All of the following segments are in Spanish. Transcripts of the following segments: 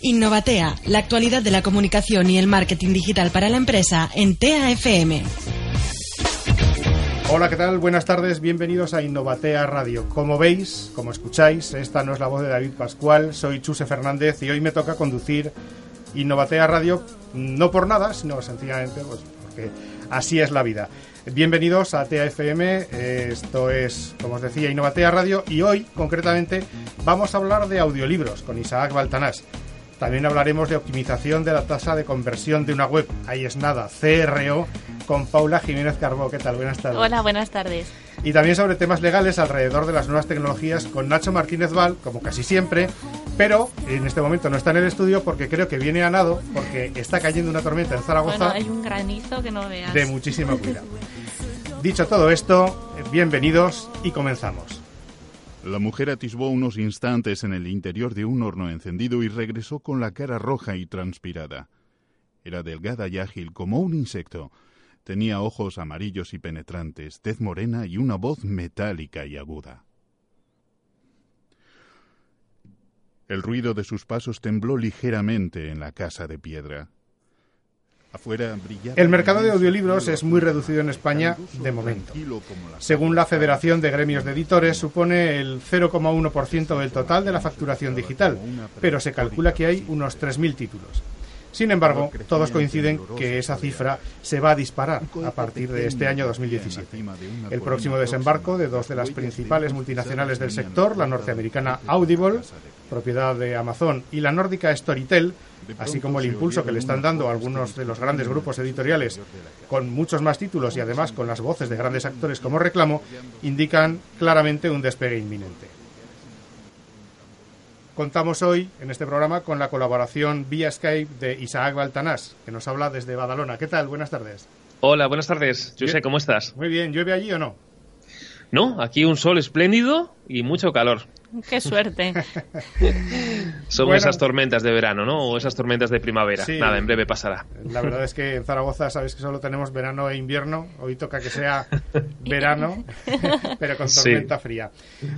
Innovatea, la actualidad de la comunicación y el marketing digital para la empresa en TAFM. Hola, ¿qué tal? Buenas tardes, bienvenidos a Innovatea Radio. Como veis, como escucháis, esta no es la voz de David Pascual, soy Chuse Fernández y hoy me toca conducir Innovatea Radio, no por nada, sino sencillamente pues, porque así es la vida. Bienvenidos a TAFM, esto es, como os decía, Innovatea Radio y hoy, concretamente, vamos a hablar de audiolibros con Isaac Baltanás. También hablaremos de optimización de la tasa de conversión de una web. Ahí es nada, CRO, con Paula Jiménez Carbó. ¿Qué tal? Buenas tardes. Hola, buenas tardes. Y también sobre temas legales alrededor de las nuevas tecnologías con Nacho Martínez Val, como casi siempre, pero en este momento no está en el estudio porque creo que viene a nado, porque está cayendo una tormenta en Zaragoza. Bueno, hay un granizo que no veas. De muchísimo cuidado. Dicho todo esto, bienvenidos y comenzamos. La mujer atisbó unos instantes en el interior de un horno encendido y regresó con la cara roja y transpirada. Era delgada y ágil como un insecto. Tenía ojos amarillos y penetrantes, tez morena y una voz metálica y aguda. El ruido de sus pasos tembló ligeramente en la casa de piedra. El mercado de audiolibros es muy reducido en España de momento. Según la Federación de Gremios de Editores, supone el 0,1% del total de la facturación digital, pero se calcula que hay unos 3.000 títulos. Sin embargo, todos coinciden que esa cifra se va a disparar a partir de este año 2017. El próximo desembarco de dos de las principales multinacionales del sector, la norteamericana Audible, propiedad de Amazon, y la nórdica Storytel, así como el impulso que le están dando algunos de los grandes grupos editoriales con muchos más títulos y además con las voces de grandes actores como reclamo, indican claramente un despegue inminente. Contamos hoy en este programa con la colaboración vía Skype de Isaac Baltanás, que nos habla desde Badalona. ¿Qué tal? Buenas tardes. Hola, buenas tardes. Yo sé, ¿cómo estás? Muy bien. ¿Llueve allí o no? No, aquí un sol espléndido y mucho calor. Qué suerte. Son esas tormentas de verano, ¿no? O esas tormentas de primavera. Nada, en breve pasará. La verdad es que en Zaragoza sabes que solo tenemos verano e invierno. Hoy toca que sea verano, pero con tormenta fría.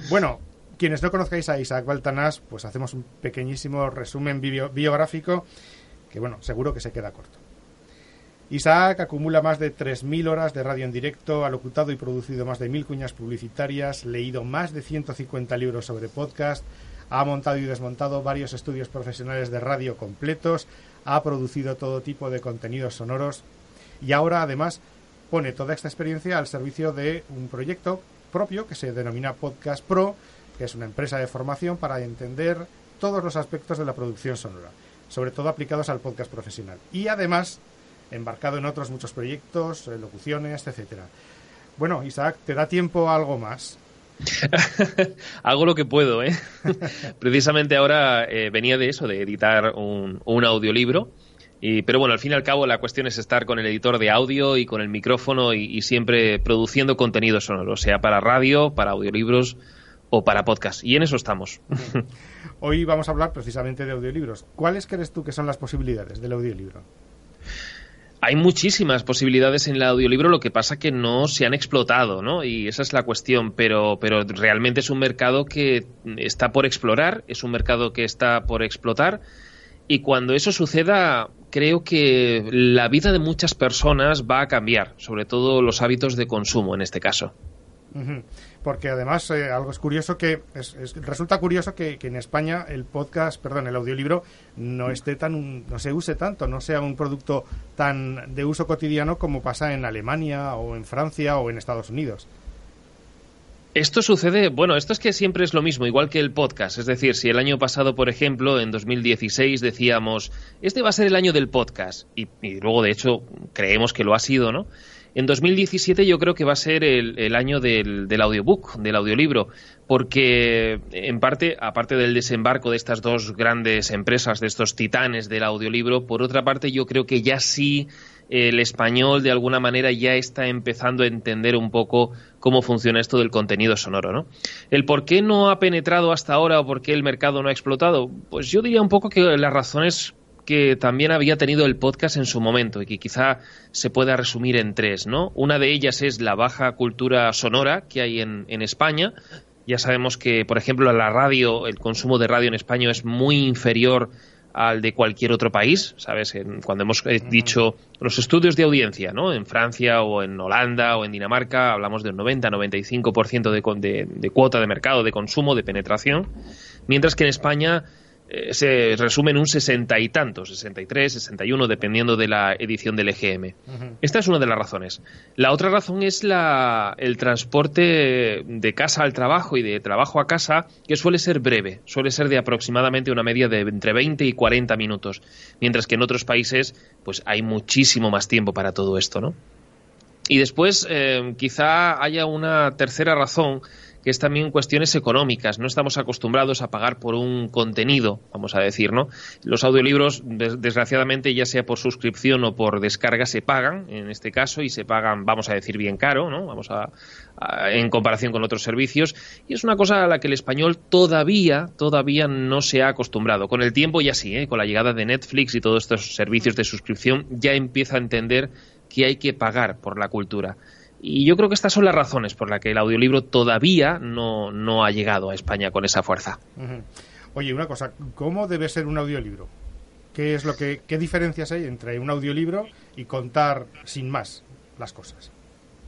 Bueno, quienes no conozcáis a Isaac Baltanás, pues hacemos un pequeñísimo resumen biográfico que, bueno, seguro que se queda corto. Isaac acumula más de 3.000 horas de radio en directo, ha locutado y producido más de 1.000 cuñas publicitarias, leído más de 150 libros sobre podcast, ha montado y desmontado varios estudios profesionales de radio completos, ha producido todo tipo de contenidos sonoros y ahora además pone toda esta experiencia al servicio de un proyecto propio que se denomina Podcast Pro, que es una empresa de formación para entender todos los aspectos de la producción sonora, sobre todo aplicados al podcast profesional. Y además, embarcado en otros muchos proyectos, eh, locuciones, etcétera. Bueno, Isaac, ¿te da tiempo a algo más? Hago lo que puedo, ¿eh? Precisamente ahora eh, venía de eso, de editar un, audiolibro. Y, pero bueno, al fin y al cabo la cuestión es estar con el editor de audio y con el micrófono y, y siempre produciendo contenido sonoro, sea para radio, para audiolibros, o para podcast. Y en eso estamos. Hoy vamos a hablar precisamente de audiolibros. ¿Cuáles crees tú que son las posibilidades del audiolibro? Hay muchísimas posibilidades en el audiolibro, lo que pasa que no se han explotado, ¿no? Y esa es la cuestión, pero, pero realmente es un mercado que está por explorar, es un mercado que está por explotar, y cuando eso suceda, creo que la vida de muchas personas va a cambiar, sobre todo los hábitos de consumo en este caso porque además eh, algo es curioso que resulta curioso que, en España el podcast, perdón, el audiolibro no esté tan no se use tanto, no sea un producto tan de uso cotidiano como pasa en Alemania o en Francia o en Estados Unidos. Esto sucede, bueno, esto es que siempre es lo mismo, igual que el podcast. Es decir, si el año pasado, por ejemplo, en 2016 decíamos, este va a ser el año del podcast, y, y luego de hecho creemos que lo ha sido, ¿no? En 2017 yo creo que va a ser el, año del, audiobook, del audiolibro, porque en parte, aparte del desembarco de estas dos grandes empresas, de estos titanes del audiolibro, por otra parte yo creo que ya sí el español de alguna manera ya está empezando a entender un poco cómo funciona esto del contenido sonoro, ¿no? El por qué no ha penetrado hasta ahora o por qué el mercado no ha explotado, pues yo diría un poco que las razones que también había tenido el podcast en su momento y que quizá se pueda resumir en tres, ¿no? Una de ellas es la baja cultura sonora que hay en, España Ya sabemos que, por ejemplo, la radio, el consumo de radio en España es muy inferior al de cualquier otro país, ¿sabes? cuando hemos eh, dicho los estudios de audiencia, ¿no? En Francia o en Holanda o en Dinamarca hablamos de un 90-95% de, de cuota de mercado, de consumo, de penetración, mientras que en España eh, se resume en un sesenta y tantos, 63, 61, dependiendo de la edición del EGM. Esta es una de las razones. La otra razón es la, el transporte de casa al trabajo y de trabajo a casa, que suele ser breve, suele ser de aproximadamente una media de entre 20 y 40 minutos, mientras que en otros países pues hay muchísimo más tiempo para todo esto, ¿no? Y después eh, quizá haya una tercera razón que es también cuestiones económicas. No estamos acostumbrados a pagar por un contenido, vamos a decir, ¿no? Los audiolibros, desgraciadamente, ya sea por suscripción o por descarga, se pagan, en este caso, y se pagan, vamos a decir, bien caro, ¿no? Vamos a, en comparación con otros servicios. Y es una cosa a la que el español todavía, todavía no se ha acostumbrado. Con el tiempo ya sí, ¿eh? con la llegada de Netflix y todos estos servicios de suscripción, ya empieza a entender que hay que pagar por la cultura. Y yo creo que estas son las razones por las que el audiolibro todavía no, no ha llegado a España con esa fuerza. Oye, una cosa, ¿cómo debe ser un audiolibro? ¿Qué es lo que qué diferencias hay entre un audiolibro y contar sin más las cosas?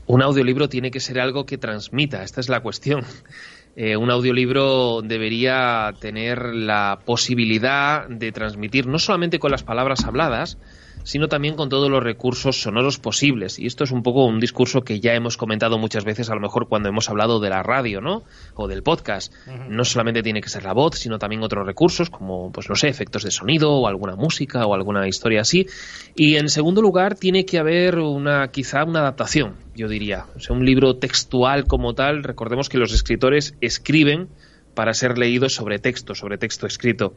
Un audiolibro tiene que ser algo que transmita, esta es la cuestión. Eh, un audiolibro debería tener la posibilidad de transmitir no solamente con las palabras habladas, sino también con todos los recursos sonoros posibles. Y esto es un poco un discurso que ya hemos comentado muchas veces, a lo mejor cuando hemos hablado de la radio, ¿no? O del podcast. No solamente tiene que ser la voz, sino también otros recursos, como, pues no sé, efectos de sonido, o alguna música, o alguna historia así. Y en segundo lugar, tiene que haber una, quizá una adaptación, yo diría. O sea, un libro textual como tal. Recordemos que los escritores escriben para ser leídos sobre texto, sobre texto escrito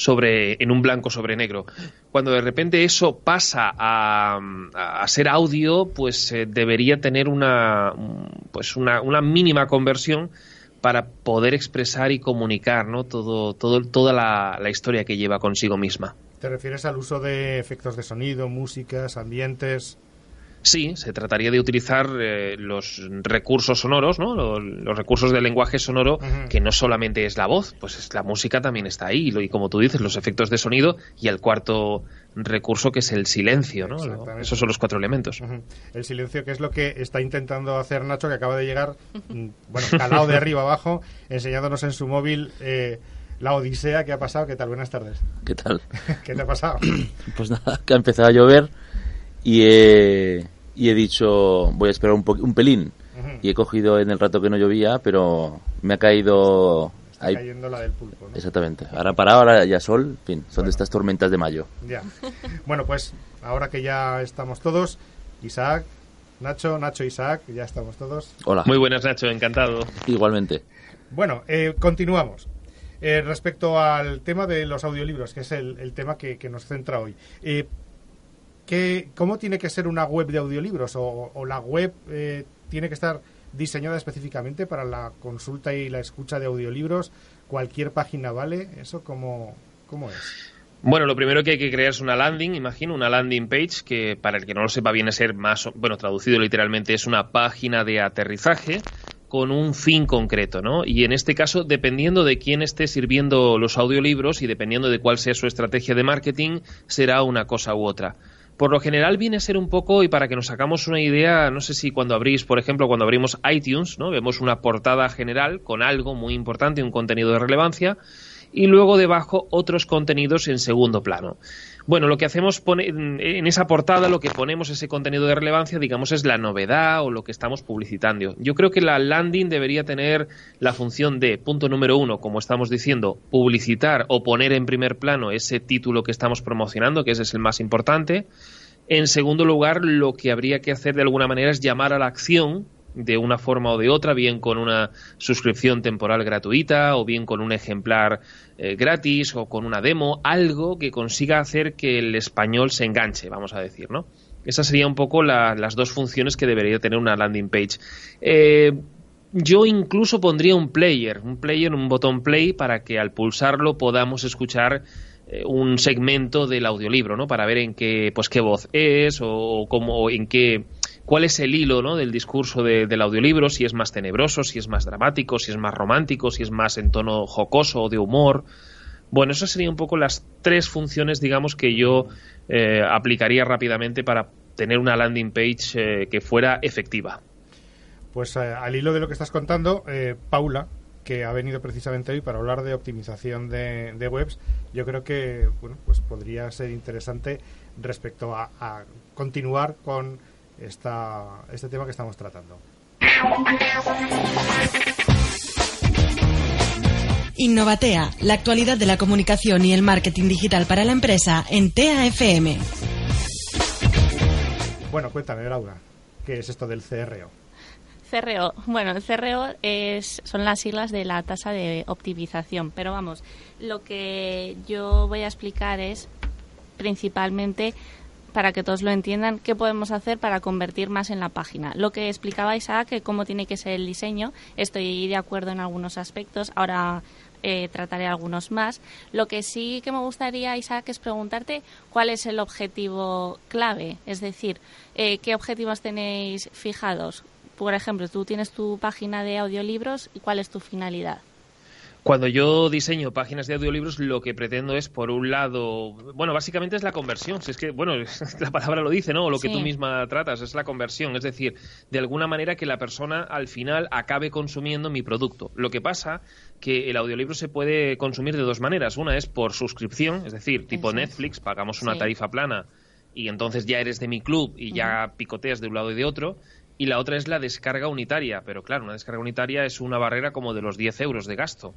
sobre en un blanco sobre negro. Cuando de repente eso pasa a, a ser audio, pues eh, debería tener una pues una, una, mínima conversión para poder expresar y comunicar ¿no? todo, todo, toda la, la historia que lleva consigo misma. ¿Te refieres al uso de efectos de sonido, músicas, ambientes? Sí, se trataría de utilizar eh, los recursos sonoros, ¿no? Los, recursos del lenguaje sonoro, que no solamente es la voz, pues es, la música también está ahí, y, como tú dices, los efectos de sonido y el cuarto recurso que es el silencio, ¿no? Esos son los cuatro elementos. El silencio, que es lo que está intentando hacer Nacho, que acaba de llegar, mm, bueno, calado de arriba abajo, enseñándonos en su móvil. Eh, la odisea que ha pasado. ¿Qué tal? Buenas tardes. ¿Qué tal? ¿Qué te ha pasado? Pues nada, que ha empezado a llover y he, y he dicho, voy a esperar un, un pelín. Y he cogido en el rato que no llovía, pero me ha caído... Está cayendo la del pulpo, ¿no? Exactamente. Ahora para ahora ya sol, en fin, son de estas tormentas de mayo. Ya. Bueno, pues ahora que ya estamos todos, Isaac, Nacho, Nacho, Isaac, ya estamos todos. Hola. Muy buenas, Nacho, encantado. Igualmente. Bueno, eh, continuamos. Eh, respecto al tema de los audiolibros, que es el, el tema que, que, nos centra hoy. Eh, ¿Cómo tiene que ser una web de audiolibros? ¿O, la web eh, tiene que estar diseñada específicamente para la consulta y la escucha de audiolibros? ¿Cualquier página vale? ¿Eso cómo, cómo es? Bueno, lo primero que hay que crear es una landing, imagino, una landing page, que para el que no lo sepa viene a ser más, bueno, traducido literalmente es una página de aterrizaje con un fin concreto, ¿no? Y en este caso, dependiendo de quién esté sirviendo los audiolibros y dependiendo de cuál sea su estrategia de marketing, será una cosa u otra por lo general viene a ser un poco, y para que nos sacamos una idea, no sé si cuando abrís, por ejemplo, cuando abrimos iTunes, ¿no? Vemos una portada general con algo muy importante, un contenido de relevancia, y luego debajo otros contenidos en segundo plano. Bueno, lo que hacemos en esa portada, lo que ponemos ese contenido de relevancia, digamos, es la novedad o lo que estamos publicitando. Yo creo que la landing debería tener la función de, punto número uno, como estamos diciendo, publicitar o poner en primer plano ese título que estamos promocionando, que ese es el más importante. En segundo lugar, lo que habría que hacer de alguna manera es llamar a la acción de una forma o de otra, bien con una suscripción temporal gratuita o bien con un ejemplar eh, gratis o con una demo, algo que consiga hacer que el español se enganche, vamos a decir, ¿no? Esas serían un poco las dos funciones que debería tener una landing page. Eh, yo incluso pondría un player, un player, un botón play para que al pulsarlo podamos escuchar eh, un segmento del audiolibro, ¿no? Para ver en qué, pues qué voz es o, cómo, en qué cuál es el hilo ¿no? del discurso del audiolibro, si es más tenebroso, si es más dramático, si es más romántico, si es más en tono jocoso o de humor. Bueno, esas serían un poco las tres funciones, digamos, que yo eh, aplicaría rápidamente para tener una landing page eh, que fuera efectiva. Pues eh, al hilo de lo que estás contando, Paula, que ha venido precisamente hoy para hablar de optimización de, webs, yo creo que bueno, pues podría ser interesante respecto a, a continuar con esta, este tema que estamos tratando. Innovatea, la actualidad de la comunicación y el marketing digital para la empresa en TAFM. Bueno, cuéntame, Laura, ¿qué es esto del CRO? CRO, bueno, el CRO es, son las siglas de la tasa de optimización, pero vamos, lo que yo voy a explicar es principalmente para que todos lo entiendan, qué podemos hacer para convertir más en la página. Lo que explicaba Isaac, que cómo tiene que ser el diseño, estoy de acuerdo en algunos aspectos, ahora eh, trataré algunos más. Lo que sí que me gustaría, Isaac, es preguntarte cuál es el objetivo clave, es decir, eh, qué objetivos tenéis fijados. Por ejemplo, tú tienes tu página de audiolibros y cuál es tu finalidad. Cuando yo diseño páginas de audiolibros, lo que pretendo es, por un lado, bueno, básicamente es la conversión. Si es que, bueno, la palabra lo dice, ¿no? Lo que tú misma tratas es la conversión. Es decir, de alguna manera que la persona al final acabe consumiendo mi producto. Lo que pasa que el audiolibro se puede consumir de dos maneras. Una es por suscripción, es decir, tipo Netflix, pagamos una tarifa plana y entonces ya eres de mi club y ya picoteas de un lado y de otro y la otra es la descarga unitaria, pero claro, una descarga unitaria es una barrera como de los 10 euros de gasto.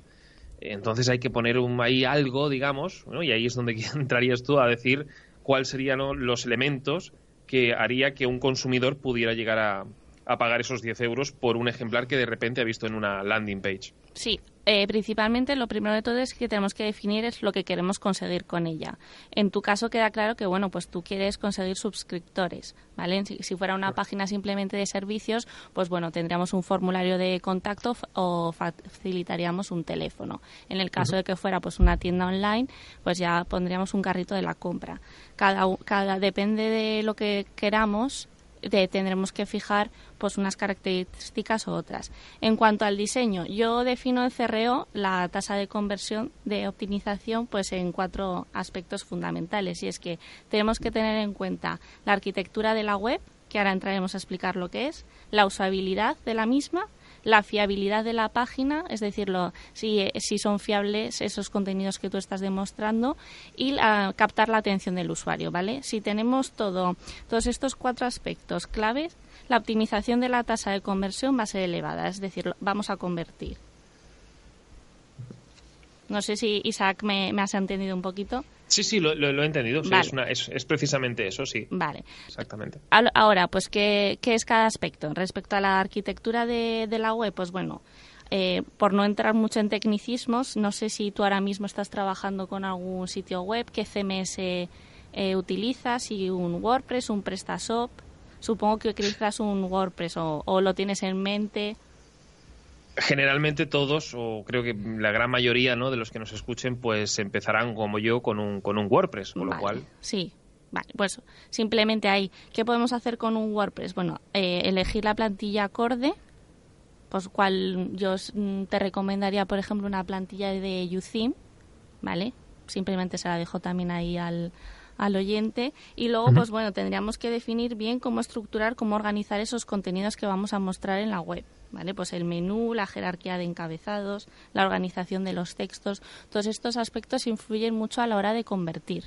Entonces hay que poner ahí algo, digamos, y ahí es donde entrarías tú a decir cuáles serían los elementos que haría que un consumidor pudiera llegar a, a pagar esos 10 euros por un ejemplar que de repente ha visto en una landing page. Sí, eh, principalmente lo primero de todo es que tenemos que definir es lo que queremos conseguir con ella. En tu caso queda claro que bueno, pues tú quieres conseguir suscriptores, ¿vale? Si, fuera una página simplemente de servicios, pues bueno, tendríamos un formulario de contacto o facilitaríamos un teléfono. En el caso de que fuera pues una tienda online, pues ya pondríamos un carrito de la compra. Cada, cada depende de lo que queramos, tendremos que fijar pues unas características u otras. En cuanto al diseño, yo defino el CRO, la tasa de conversión de optimización, pues en cuatro aspectos fundamentales. Y es que tenemos que tener en cuenta la arquitectura de la web, que ahora entraremos a explicar lo que es, la usabilidad de la misma, la fiabilidad de la página, es decir, si, si, son fiables esos contenidos que tú estás demostrando y captar la atención del usuario, ¿vale? Si tenemos todo, todos estos cuatro aspectos claves, la optimización de la tasa de conversión va a ser elevada, es decir, vamos a convertir. No sé si Isaac me, me has entendido un poquito. Sí, sí, lo, he entendido. es, precisamente eso, sí. Vale. Exactamente. Ahora, pues, ¿qué, es cada aspecto? Respecto a la arquitectura de, la web, pues bueno, eh, por no entrar mucho en tecnicismos, no sé si tú ahora mismo estás trabajando con algún sitio web, qué CMS eh, utilizas, si un WordPress, un PrestaShop. Supongo que utilizas un WordPress o lo tienes en mente generalmente todos, o creo que la gran mayoría ¿no? de los que nos escuchen, pues empezarán como yo con un, con un WordPress, con lo cual... Sí, Vale, pues simplemente ahí, ¿qué podemos hacer con un WordPress? Bueno, eh, elegir la plantilla acorde, pues cual yo mm, te recomendaría, por ejemplo, una plantilla de UTheme, ¿vale? Simplemente se la dejo también ahí al, al oyente y luego, pues bueno, tendríamos que definir bien cómo estructurar, cómo organizar esos contenidos que vamos a mostrar en la web. ¿Vale? Pues el menú, la jerarquía de encabezados, la organización de los textos, todos estos aspectos influyen mucho a la hora de convertir.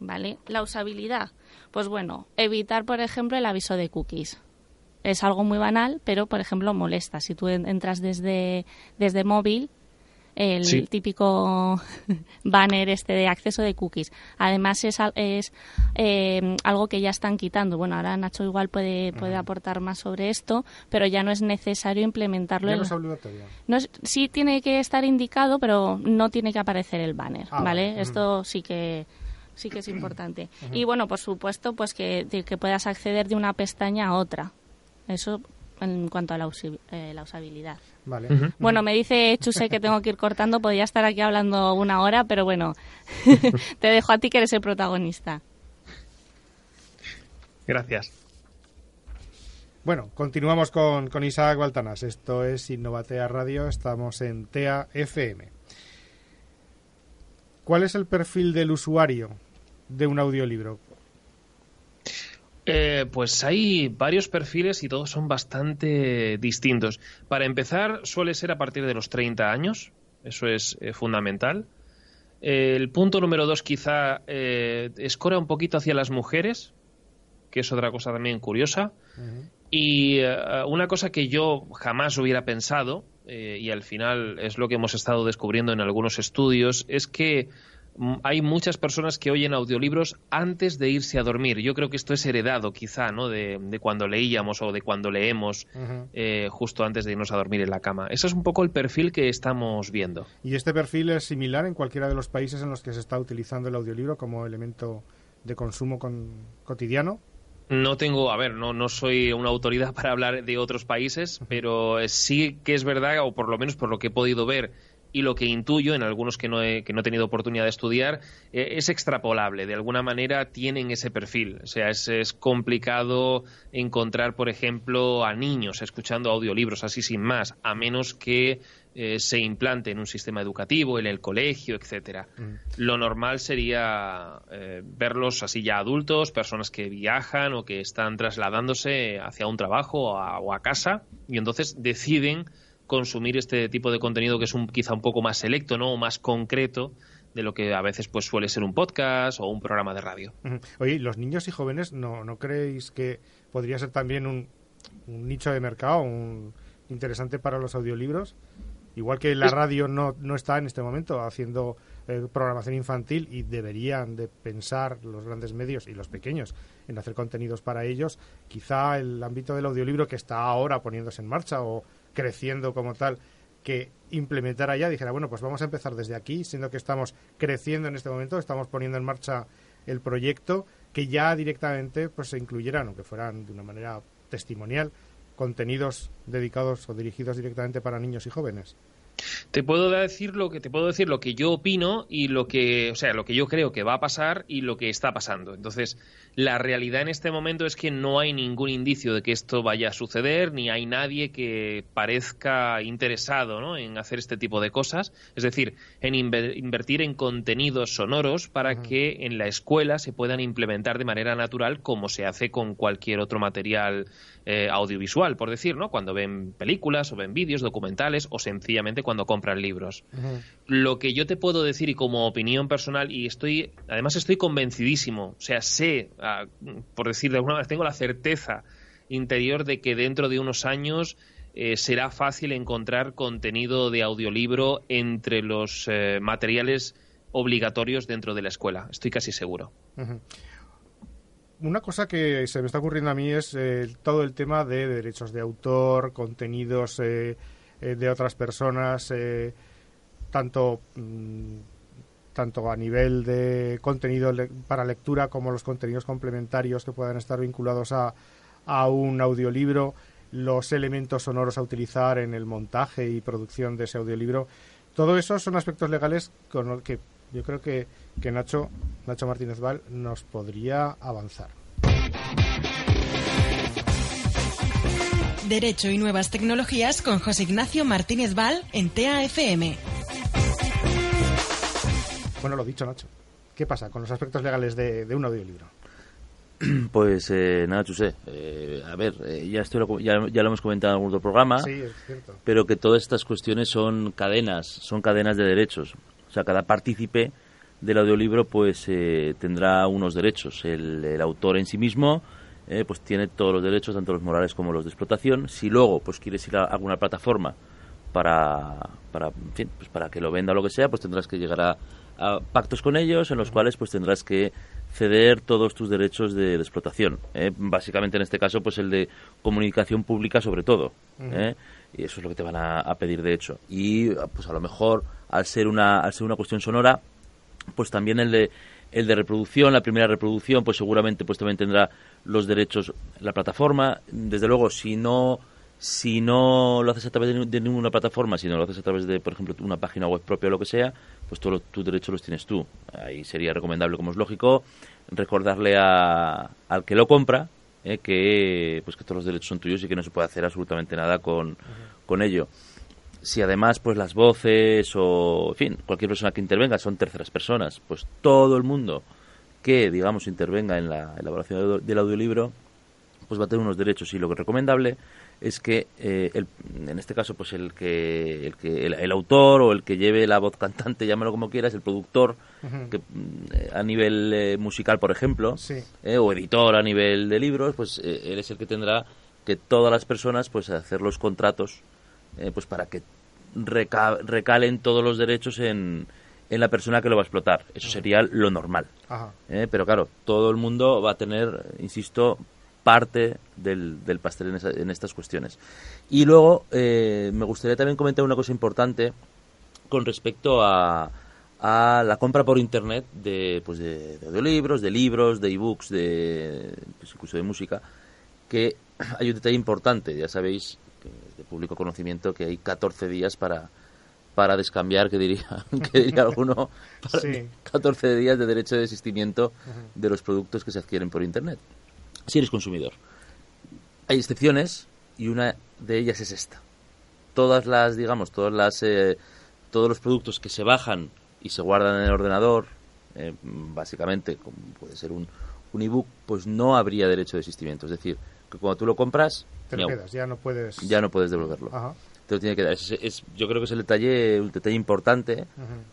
¿Vale? La usabilidad, pues bueno, evitar, por ejemplo, el aviso de cookies. Es algo muy banal, pero, por ejemplo, molesta. Si tú entras desde, desde móvil, el típico banner este de acceso de cookies. Además es, es eh, algo que ya están quitando. Bueno, ahora Nacho igual puede, puede aportar más sobre esto, pero ya no es necesario implementarlo. no es obligatorio. sí tiene que estar indicado, pero no tiene que aparecer el banner, ah, ¿vale? Esto sí que sí que es importante. Y bueno, por supuesto, pues que, que puedas acceder de una pestaña a otra. Eso en cuanto a la, eh, usabilidad. Vale. Bueno, me dice Chuse que tengo que ir cortando, podría estar aquí hablando una hora, pero bueno, te dejo a ti que eres el protagonista. Gracias. Bueno, continuamos con, con Isaac Baltanas. Esto es Innovatea Radio, estamos en TEA FM. ¿Cuál es el perfil del usuario de un audiolibro? Eh, pues hay varios perfiles y todos son bastante distintos. Para empezar, suele ser a partir de los 30 años, eso es eh, fundamental. el punto número dos quizá eh, escora un poquito hacia las mujeres, que es otra cosa también curiosa. Y una cosa que yo jamás hubiera pensado, y al final es lo que hemos estado descubriendo en algunos estudios, es que hay muchas personas que oyen audiolibros antes de irse a dormir. Yo creo que esto es heredado quizá, ¿no? De, cuando leíamos o de cuando leemos eh, justo antes de irnos a dormir en la cama. Ese es un poco el perfil que estamos viendo. ¿Y este perfil es similar en cualquiera de los países en los que se está utilizando el audiolibro como elemento de consumo cotidiano? No tengo, a ver, no, no soy una autoridad para hablar de otros países, pero sí que es verdad, o por lo menos por lo que he podido ver, y lo que intuyo en algunos que no he, que no he tenido oportunidad de estudiar eh, es extrapolable. De alguna manera tienen ese perfil. O sea, es, es, complicado encontrar, por ejemplo, a niños escuchando audiolibros así sin más, a menos que eh, se implante en un sistema educativo, en el colegio, etcétera. Mm. Lo normal sería eh, verlos así ya adultos, personas que viajan o que están trasladándose hacia un trabajo o a casa y entonces deciden consumir este tipo de contenido que es un, quizá un poco más selecto, ¿no? O más concreto de lo que a veces pues suele ser un podcast o un programa de radio. Oye, los niños y jóvenes, ¿no, no creéis que podría ser también un, nicho de mercado un, interesante para los audiolibros? Igual que la radio no, no está en este momento haciendo eh, programación infantil y deberían de pensar los grandes medios y los pequeños en hacer contenidos para ellos, quizá el ámbito del audiolibro que está ahora poniéndose en marcha o creciendo como tal, que implementara ya, dijera, bueno, pues vamos a empezar desde aquí, siendo que estamos creciendo en este momento, estamos poniendo en marcha el proyecto, que ya directamente pues se incluyeran, aunque fueran de una manera testimonial, contenidos dedicados o dirigidos directamente para niños y jóvenes. Te puedo decir lo que te puedo decir lo que yo opino y lo que, o sea, lo que yo creo que va a pasar y lo que está pasando. Entonces, la realidad en este momento es que no hay ningún indicio de que esto vaya a suceder, ni hay nadie que parezca interesado ¿no? en hacer este tipo de cosas. Es decir, en invertir en contenidos sonoros para que en la escuela se puedan implementar de manera natural como se hace con cualquier otro material eh, audiovisual, por decir, ¿no? Cuando ven películas o ven vídeos, documentales o sencillamente cuando compran libros. Lo que yo te puedo decir y como opinión personal, y estoy, además estoy convencidísimo, o sea, sé, ah, por decir de alguna manera, tengo la certeza interior de que dentro de unos años eh, será fácil encontrar contenido de audiolibro entre los eh, materiales obligatorios dentro de la escuela. Estoy casi seguro una cosa que se me está ocurriendo a mí es eh, todo el tema de derechos de autor, contenidos eh, eh, de otras personas, tanto, mm, tanto a nivel de contenido para lectura como los contenidos complementarios que puedan estar vinculados a, a un audiolibro, los elementos sonoros a utilizar en el montaje y producción de ese audiolibro. Todo eso son aspectos legales con los que yo creo que, que Nacho, Nacho Martínez Val nos podría avanzar. Derecho y nuevas tecnologías con José Ignacio Martínez Val en TAFM. Bueno, lo dicho, Nacho. ¿Qué pasa con los aspectos legales de, un audiolibro? Pues eh, nada, Chusé. Eh, a ver, eh, ya, estoy ya, ya, lo hemos comentado en algún otro programa, sí, es cierto. pero que todas estas cuestiones son cadenas, son cadenas de derechos. O sea, cada partícipe del audiolibro pues eh, tendrá unos derechos. El, autor en sí mismo eh, pues tiene todos los derechos, tanto los morales como los de explotación. Si luego pues quieres ir a alguna plataforma para, para, pues para que lo venda o lo que sea, pues tendrás que llegar a, pactos con ellos en los cuales pues tendrás que ceder todos tus derechos de, explotación. ¿eh? Básicamente en este caso pues el de comunicación pública sobre todo. Y eso es lo que te van a, a pedir de hecho. Y pues a lo mejor al ser una, al ser una cuestión sonora, pues también el de el de reproducción, la primera reproducción, pues seguramente pues también tendrá los derechos la plataforma. Desde luego, si no si no lo haces a través de, ninguna plataforma, si no lo haces a través de, por ejemplo, una página web propia o lo que sea, pues todos tus derechos los tienes tú. Ahí sería recomendable, como es lógico, recordarle a, al que lo compra eh, que pues que todos los derechos son tuyos y que no se puede hacer absolutamente nada con, con ello. Si además pues las voces o en fin, cualquier persona que intervenga son terceras personas, pues todo el mundo que digamos intervenga en la elaboración del audiolibro pues va a tener unos derechos. Y lo que es recomendable es que eh, el, en este caso pues el que el que el, autor o el que lleve la voz cantante llámalo como quieras el productor que mm, a nivel eh, musical por ejemplo eh, o editor a nivel de libros pues él es el que tendrá que todas las personas pues hacer los contratos pues para que recalen todos los derechos en en la persona que lo va a explotar. Eso sería lo normal. pero claro, todo el mundo va a tener, insisto, parte del, del pastel en, estas cuestiones. Y luego eh, me gustaría también comentar una cosa importante con respecto a, a la compra por internet de, pues de, de audiolibros, de libros, de ebooks, de pues incluso de música, que hay un detalle importante, ya sabéis, que de público conocimiento, que hay 14 días para, para descambiar, que diría, que diría alguno, 14 días de derecho de desistimiento de los productos que se adquieren por internet si eres consumidor. Hay excepciones y una de ellas es esta. Todas las, digamos, todas las, eh, todos los productos que se bajan y se guardan en el ordenador, eh, básicamente, como puede ser un, un ebook, pues no habría derecho de desistimiento. Es decir, que cuando tú lo compras, te lo quedas, ya no puedes, ya no puedes devolverlo. Te lo tiene que dar. Es, yo creo que es el detalle, un detalle importante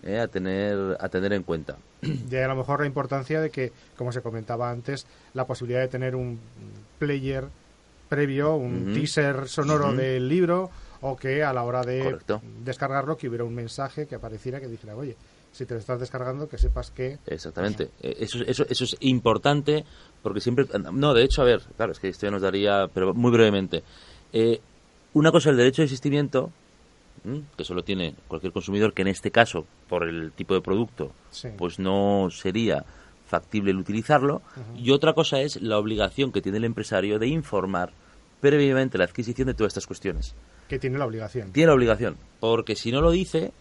eh, a tener a tener en cuenta. Y a lo mejor la importancia de que, como se comentaba antes, la posibilidad de tener un player previo, un teaser sonoro del libro, o que a la hora de descargarlo que hubiera un mensaje que apareciera que dijera, oye, si te lo estás descargando, que sepas que... Exactamente. Eh, eso, eso, eso es importante porque siempre... No, de hecho, a ver, claro, es que esto ya nos daría, pero muy brevemente. Eh, una cosa es el derecho de existimiento, que solo tiene cualquier consumidor, que en este caso, por el tipo de producto, pues no sería factible el utilizarlo. Y otra cosa es la obligación que tiene el empresario de informar previamente la adquisición de todas estas cuestiones. Que tiene la obligación. Tiene la obligación, porque si no lo dice,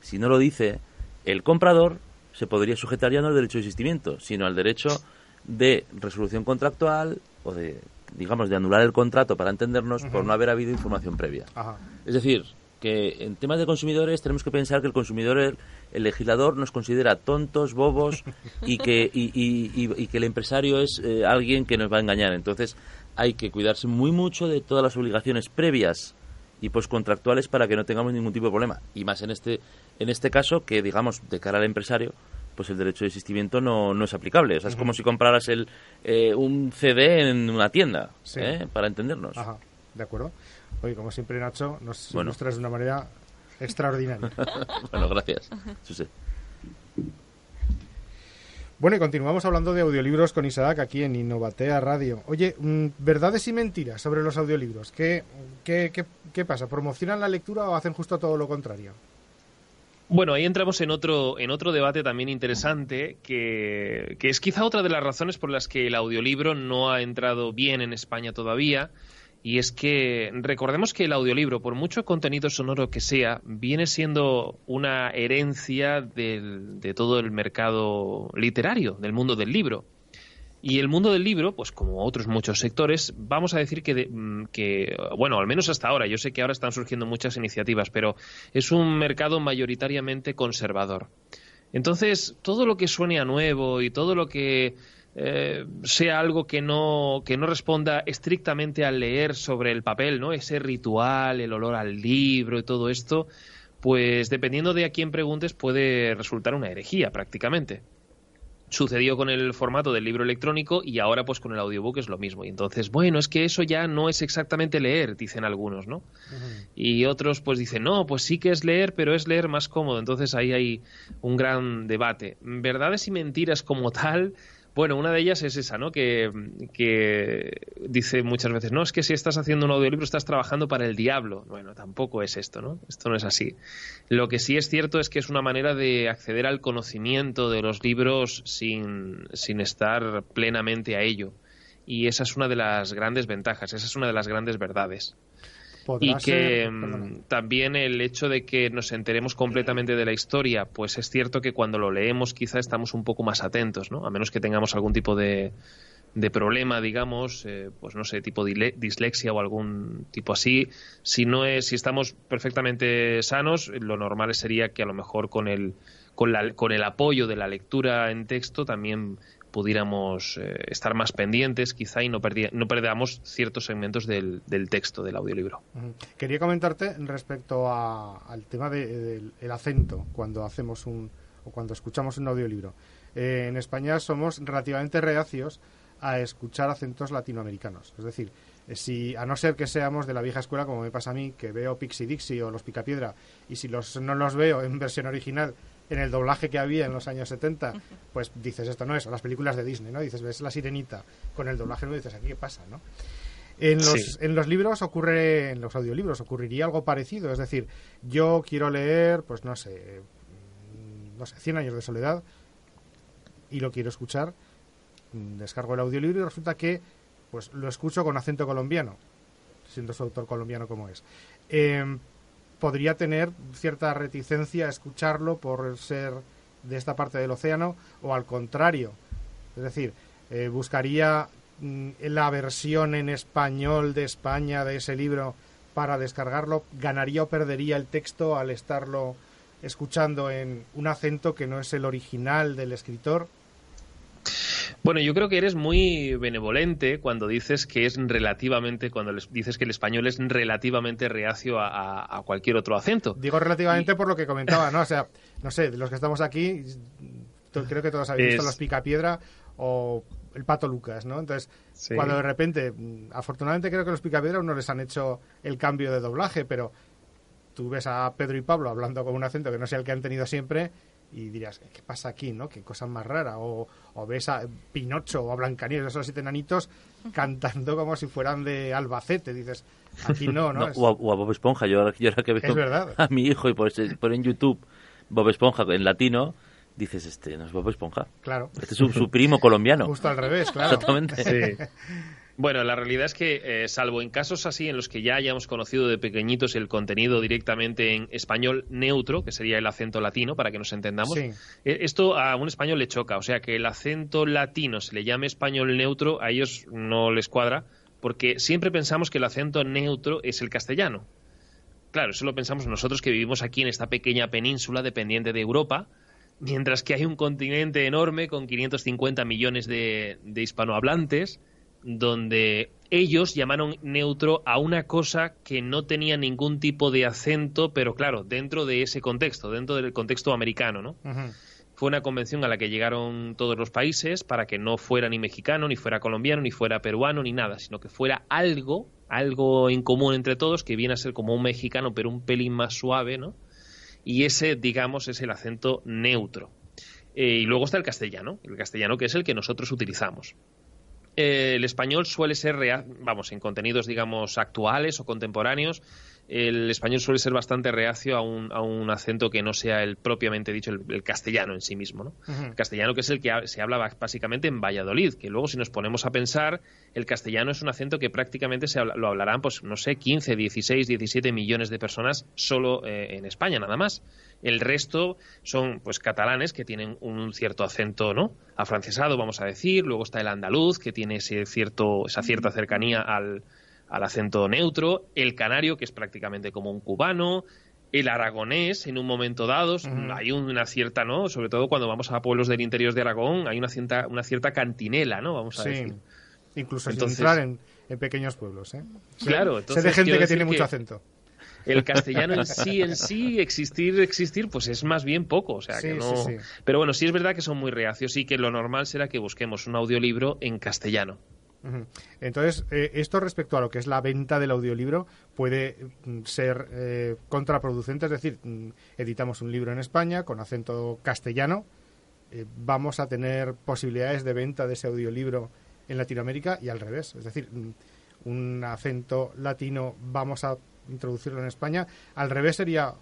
si no lo dice, el comprador se podría sujetar ya no al derecho de existimiento, sino al derecho de resolución contractual o de digamos de anular el contrato para entendernos por no haber habido información previa. Es decir, que en temas de consumidores tenemos que pensar que el consumidor, el, legislador nos considera tontos, bobos y que, y, que el empresario es eh, alguien que nos va a engañar. Entonces hay que cuidarse muy mucho de todas las obligaciones previas y postcontractuales para que no tengamos ningún tipo de problema. Y más en este, en este caso que, digamos, de cara al empresario, pues el derecho de existimiento no, no es aplicable. O sea, es como si compraras el, eh, un CD en una tienda, ¿eh? para entendernos. Ajá, de acuerdo. Oye, como siempre, Nacho, nos ilustras de una manera extraordinaria. bueno, gracias. Bueno, y continuamos hablando de audiolibros con Isaac aquí en Innovatea Radio. Oye, mm, ¿verdades y mentiras sobre los audiolibros? ¿Qué, qué, qué, qué pasa? ¿Promocionan la lectura o hacen justo todo lo contrario? Bueno, ahí entramos en otro, en otro debate también interesante, que, es quizá otra de las razones por las que el audiolibro no ha entrado bien en España todavía, y es que recordemos que el audiolibro, por mucho contenido sonoro que sea, viene siendo una herencia del, de todo el mercado literario, del mundo del libro. Y el mundo del libro, pues como otros muchos sectores, vamos a decir que, mm, que, bueno, al menos hasta ahora, yo sé que ahora están surgiendo muchas iniciativas, pero es un mercado mayoritariamente conservador. Entonces, todo lo que suene a nuevo y todo lo que eh, sea algo que no, que no responda estrictamente al leer sobre el papel, ¿no? Ese ritual, el olor al libro y todo esto, pues dependiendo de a quién preguntes puede resultar una herejía prácticamente sucedió con el formato del libro electrónico y ahora pues con el audiobook es lo mismo. Y entonces, bueno, es que eso ya no es exactamente leer, dicen algunos, ¿no? Y otros pues dicen, no, pues sí que es leer, pero es leer más cómodo. Entonces ahí hay un gran debate. Verdades y mentiras como tal, bueno, una de ellas es esa, ¿no? Que, dice muchas veces, no, es que si estás haciendo un audiolibro estás trabajando para el diablo. Bueno, tampoco es esto, ¿no? Esto no es así. Lo que sí es cierto es que es una manera de acceder al conocimiento de los libros sin, sin estar plenamente a ello. Y esa es una de las grandes ventajas, esa es una de las grandes verdades y que mm, también el hecho de que nos enteremos completamente de la historia, pues es cierto que cuando lo leemos quizá estamos un poco más atentos, ¿no? A menos que tengamos algún tipo de, de problema, digamos, eh, pues no sé, tipo dislexia o algún tipo así. Si no es, si estamos perfectamente sanos, lo normal sería que a lo mejor con el, con, la, con el apoyo de la lectura en texto también pudiéramos eh, estar más pendientes quizá y no, no perdamos ciertos segmentos del, del, texto del audiolibro. Quería comentarte respecto al tema del acento cuando hacemos un o cuando escuchamos un audiolibro. Eh, en España somos relativamente reacios a escuchar acentos latinoamericanos. Es decir, eh, si a no ser que seamos de la vieja escuela, como me pasa a mí, que veo Pixie Dixie o Los Picapiedra, y si los, no los veo en versión original, en el doblaje que había en los años 70, pues dices, esto no es, o las películas de Disney, ¿no? Dices, ves la sirenita con el doblaje, no dices, aquí qué pasa, ¿no? En los, en los libros ocurre, en los audiolibros ocurriría algo parecido, es decir, yo quiero leer, pues no sé, no sé, 100 años de soledad y lo quiero escuchar, mm, descargo el audiolibro y resulta que pues lo escucho con acento colombiano, siendo su autor colombiano como es. Em, podría tener cierta reticencia a escucharlo por ser de esta parte del océano o al contrario. Es decir, eh, buscaría mm, la versión en español de España de ese libro para descargarlo, ganaría o perdería el texto al estarlo escuchando en un acento que no es el original del escritor. Bueno, yo creo que eres muy benevolente cuando dices que es relativamente, cuando dices que el español es relativamente reacio a, cualquier otro acento. Digo relativamente por lo que comentaba, ¿no? O sea, no sé, de los que estamos aquí, creo que todos habéis visto Los Picapiedra o el Pato Lucas, ¿no? Entonces, cuando de repente, afortunadamente creo que los Picapiedra no les han hecho el cambio de doblaje, pero tú ves a Pedro y Pablo hablando con un acento que no sea el que han tenido siempre y dirías, ¿qué pasa aquí, no? Qué cosa más rara. O, ves a Pinocho o a Blancanieves, esos siete nanitos, cantando como si fueran de Albacete. Dices, aquí no, ¿no? o, a, Bob Esponja. Yo, ahora que veo a mi hijo y por, por en YouTube Bob Esponja en latino, dices, este no es Bob Esponja. Claro. Este es su, su primo colombiano. Justo al revés, claro. Exactamente. Sí. Bueno, la realidad es que, eh, salvo en casos así en los que ya hayamos conocido de pequeñitos el contenido directamente en español neutro, que sería el acento latino, para que nos entendamos, eh, esto a un español le choca. O sea, que el acento latino se le llame español neutro, a ellos no les cuadra, porque siempre pensamos que el acento neutro es el castellano. Claro, eso lo pensamos nosotros que vivimos aquí en esta pequeña península dependiente de Europa, mientras que hay un continente enorme con 550 millones de hispanohablantes donde ellos llamaron neutro a una cosa que no tenía ningún tipo de acento, pero claro, dentro de ese contexto, dentro del contexto americano, ¿no? Fue una convención a la que llegaron todos los países para que no fuera ni mexicano, ni fuera colombiano, ni fuera peruano, ni nada, sino que fuera algo, algo en común entre todos, que viene a ser como un mexicano, pero un pelín más suave, ¿no? Y ese, digamos, es el acento neutro. Eh, y luego está el castellano, el castellano que es el que nosotros utilizamos. Eh, el español suele ser, vamos, en contenidos, digamos, actuales o contemporáneos, el español suele ser bastante reacio a un, a un acento que no sea el propiamente dicho, el, castellano en sí mismo. ¿no? El castellano que es el que se habla básicamente en Valladolid, que luego si nos ponemos a pensar, el castellano es un acento que prácticamente se lo hablarán, pues no sé, 15, 16, 17 millones de personas solo eh, en España, nada más. El resto son pues catalanes que tienen un cierto acento, ¿no? Afrancesado, vamos a decir. Luego está el andaluz, que tiene ese cierto, esa cierta cercanía al, al acento neutro. El canario, que es prácticamente como un cubano el aragonés en un momento dado hay una cierta no sobre todo cuando vamos a pueblos del interior de Aragón hay una cierta una cierta cantinela no vamos a decir incluso entonces, sin entrar en, pequeños pueblos ¿eh? claro entonces, de gente que tiene mucho acento el castellano en sí, en sí, existir, existir, pues es más bien poco. O sea, que no... Pero bueno, sí es verdad que son muy reacios y que lo normal será que busquemos un audiolibro en castellano. Entonces, eh, esto respecto a lo que es la venta del audiolibro puede mm, ser eh, contraproducente, es decir, mm, editamos un libro en España con acento castellano, eh, vamos a tener posibilidades de venta de ese audiolibro en Latinoamérica y al revés, es decir, mm, un acento latino vamos a introducirlo en España. Al revés sería,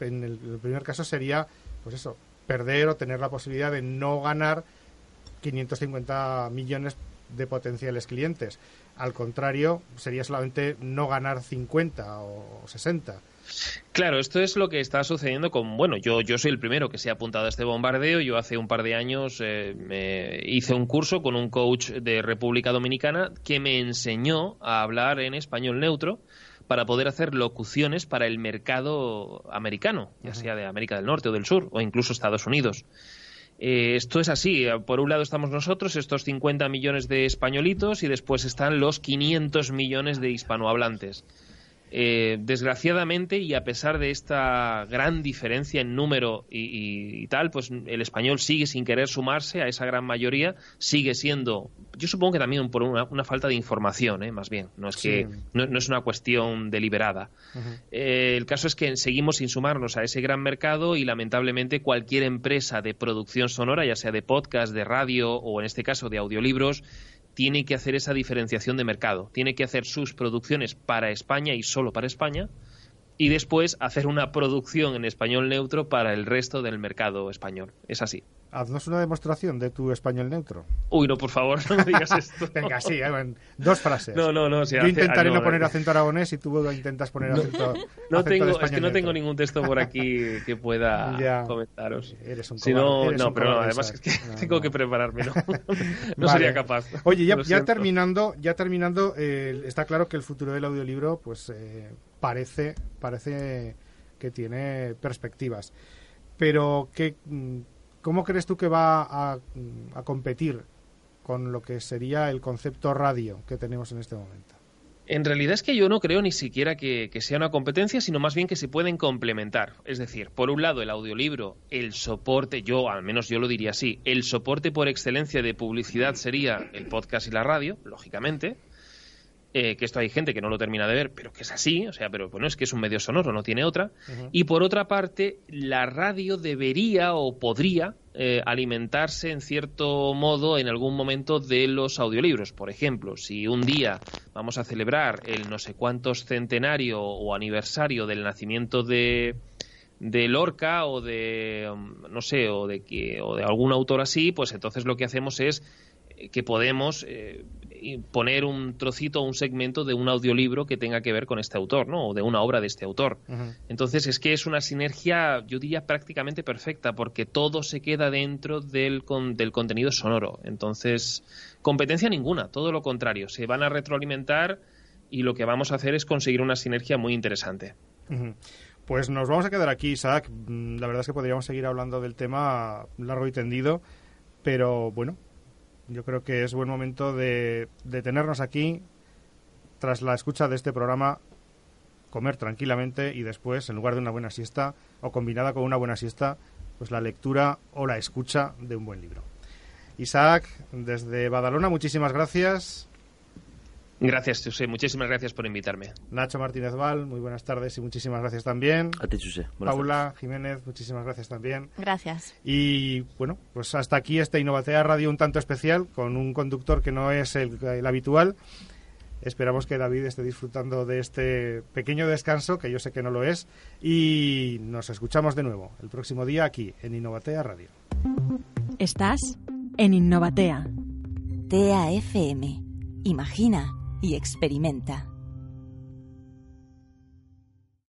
en, el, primer caso sería, pues eso, perder o tener la posibilidad de no ganar 550 millones de potenciales clientes. Al contrario, sería solamente no ganar 50 o 60. Claro, esto es lo que está sucediendo con, bueno, yo, yo soy el primero que se ha apuntado a este bombardeo. Yo hace un par de años eh, me hice un curso con un coach de República Dominicana que me enseñó a hablar en español neutro para poder hacer locuciones para el mercado americano, ya sea de América del Norte o del Sur, o incluso Estados Unidos. Eh, esto es así. Por un lado estamos nosotros, estos 50 millones de españolitos, y después están los 500 millones de hispanohablantes. Eh, desgraciadamente, y a pesar de esta gran diferencia en número y, tal, pues el español sigue sin querer sumarse a esa gran mayoría, sigue siendo, yo supongo que también por una, falta de información, ¿eh? más bien, no es que no, es una cuestión deliberada. Eh, el caso es que seguimos sin sumarnos a ese gran mercado y lamentablemente cualquier empresa de producción sonora, ya sea de podcast, de radio o en este caso de audiolibros, tiene que hacer esa diferenciación de mercado, tiene que hacer sus producciones para España y solo para España y después hacer una producción en español neutro para el resto del mercado español. Es así. Haznos una demostración de tu español neutro. Uy, no, por favor, no me digas esto. Venga, sí, eh, dos frases. No, no, no. Yo intentaré no, poner acento aragonés y tú intentas poner acento. No, tengo, es que no tengo ningún texto por aquí que pueda comentaros. Eres un si no, no, pero además es que tengo que prepararme, ¿no? no sería capaz. Oye, ya, ya terminando, ya terminando, eh, está claro que el futuro del audiolibro, pues eh, parece, parece que tiene perspectivas. Pero ¿qué, mm, ¿cómo crees tú que va a, competir con lo que sería el concepto radio que tenemos en este momento? En realidad es que yo no creo ni siquiera que, que, sea una competencia, sino más bien que se pueden complementar. Es decir, por un lado el audiolibro, el soporte, yo al menos yo lo diría así, el soporte por excelencia de publicidad sería el podcast y la radio, lógicamente. Eh, que esto hay gente que no lo termina de ver, pero que es así, o sea, pero bueno, es que es un medio sonoro, no tiene otra. Y por otra parte, la radio debería o podría eh, alimentarse en cierto modo en algún momento de los audiolibros. Por ejemplo, si un día vamos a celebrar el no sé cuántos centenario o aniversario del nacimiento de de Lorca o de um, no sé o de que o de algún autor así pues entonces lo que hacemos es que podemos poner un trocito o un segmento de un audiolibro que tenga que ver con este autor, ¿no? O de una obra de este autor. Entonces es que es una sinergia, yo diría, prácticamente perfecta, porque todo se queda dentro del, del contenido sonoro. Entonces, competencia ninguna, todo lo contrario. Se van a retroalimentar y lo que vamos a hacer es conseguir una sinergia muy interesante. Pues nos vamos a quedar aquí, Isaac. Mm, la verdad es que podríamos seguir hablando del tema largo y tendido, pero bueno, yo creo que es buen momento de, tenernos aquí tras la escucha de este programa comer tranquilamente y después, en lugar de una buena siesta o combinada con una buena siesta, pues la lectura o la escucha de un buen libro. Isaac, desde Badalona, muchísimas gracias. Gracias, José. Muchísimas gracias por invitarme. Nacho Martínez Val, muy buenas tardes y muchísimas gracias también. A ti, José. Paula Jiménez, muchísimas gracias también. Gracias. Y bueno, pues hasta aquí este Innovatea Radio un tanto especial con un conductor que no es el, el habitual. Esperamos que David esté disfrutando de este pequeño descanso, que yo sé que no lo es, y nos escuchamos de nuevo el próximo día aquí en Innovatea Radio. Estás en Innovatea. TAFM. Imagina y experimenta.